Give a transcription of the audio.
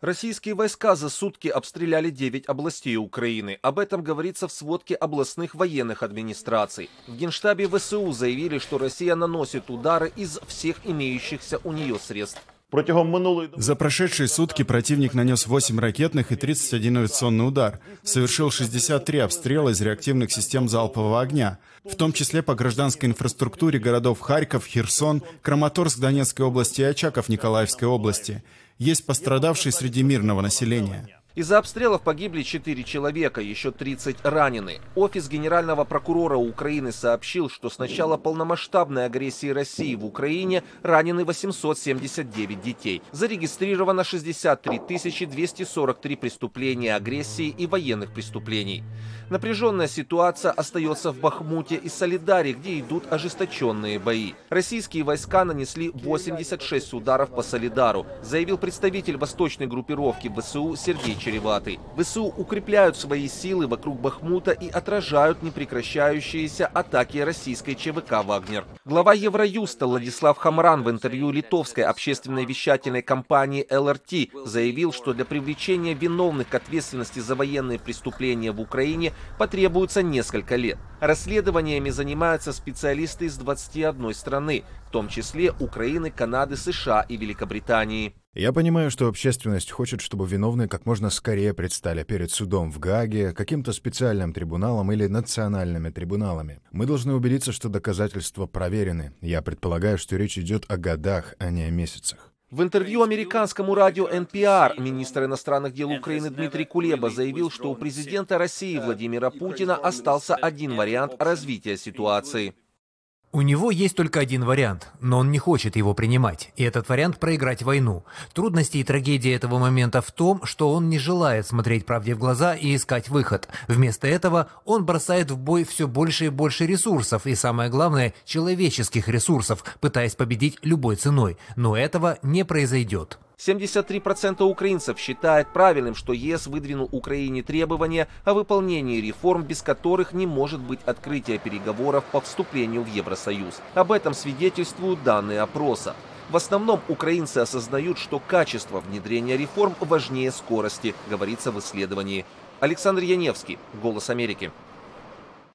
Российские войска за сутки обстреляли 9 областей Украины. Об этом говорится в сводке областных военных администраций. В Генштабе ВСУ заявили, что Россия наносит удары из всех имеющихся у нее средств. За прошедшие сутки противник нанес 8 ракетных и 31 авиационный удар, совершил 63 обстрела из реактивных систем залпового огня, в том числе по гражданской инфраструктуре городов Харьков, Херсон, Краматорск Донецкой области и Очаков Николаевской области. Есть пострадавшие среди мирного населения. Из-за обстрелов погибли 4 человека, еще 30 ранены. Офис генерального прокурора Украины сообщил, что с начала полномасштабной агрессии России в Украине ранены 879 детей. Зарегистрировано 63 243 преступления агрессии и военных преступлений. Напряженная ситуация остается в Бахмуте и Солидаре, где идут ожесточенные бои. Российские войска нанесли 86 ударов по Солидару, заявил представитель восточной группировки ВСУ Сергей Череватый. ВСУ укрепляют свои силы вокруг Бахмута и отражают непрекращающиеся атаки российской ЧВК «Вагнер». Глава Евроюста Владислав Хамран в интервью литовской общественной вещательной компании ЛРТ заявил, что для привлечения виновных к ответственности за военные преступления в Украине потребуется несколько лет. Расследованиями занимаются специалисты из 21 страны, в том числе Украины, Канады, США и Великобритании. Я понимаю, что общественность хочет, чтобы виновные как можно скорее предстали перед судом в Гааге, каким-то специальным трибуналом или национальными трибуналами. Мы должны убедиться, что доказательства проверены. Я предполагаю, что речь идет о годах, а не о месяцах. В интервью американскому радио NPR министр иностранных дел Украины Дмитрий Кулеба заявил, что у президента России Владимира Путина остался один вариант развития ситуации. У него есть только один вариант, но он не хочет его принимать, и этот вариант – проиграть войну. Трудности и трагедия этого момента в том, что он не желает смотреть правде в глаза и искать выход. Вместо этого он бросает в бой все больше и больше ресурсов, и самое главное – человеческих ресурсов, пытаясь победить любой ценой. Но этого не произойдет. 73% украинцев считают правильным, что ЕС выдвинул Украине требования о выполнении реформ, без которых не может быть открытия переговоров по вступлению в Евросоюз. Об этом свидетельствуют данные опроса. В основном украинцы осознают, что качество внедрения реформ важнее скорости, говорится в исследовании. Александр Яневский, «Голос Америки».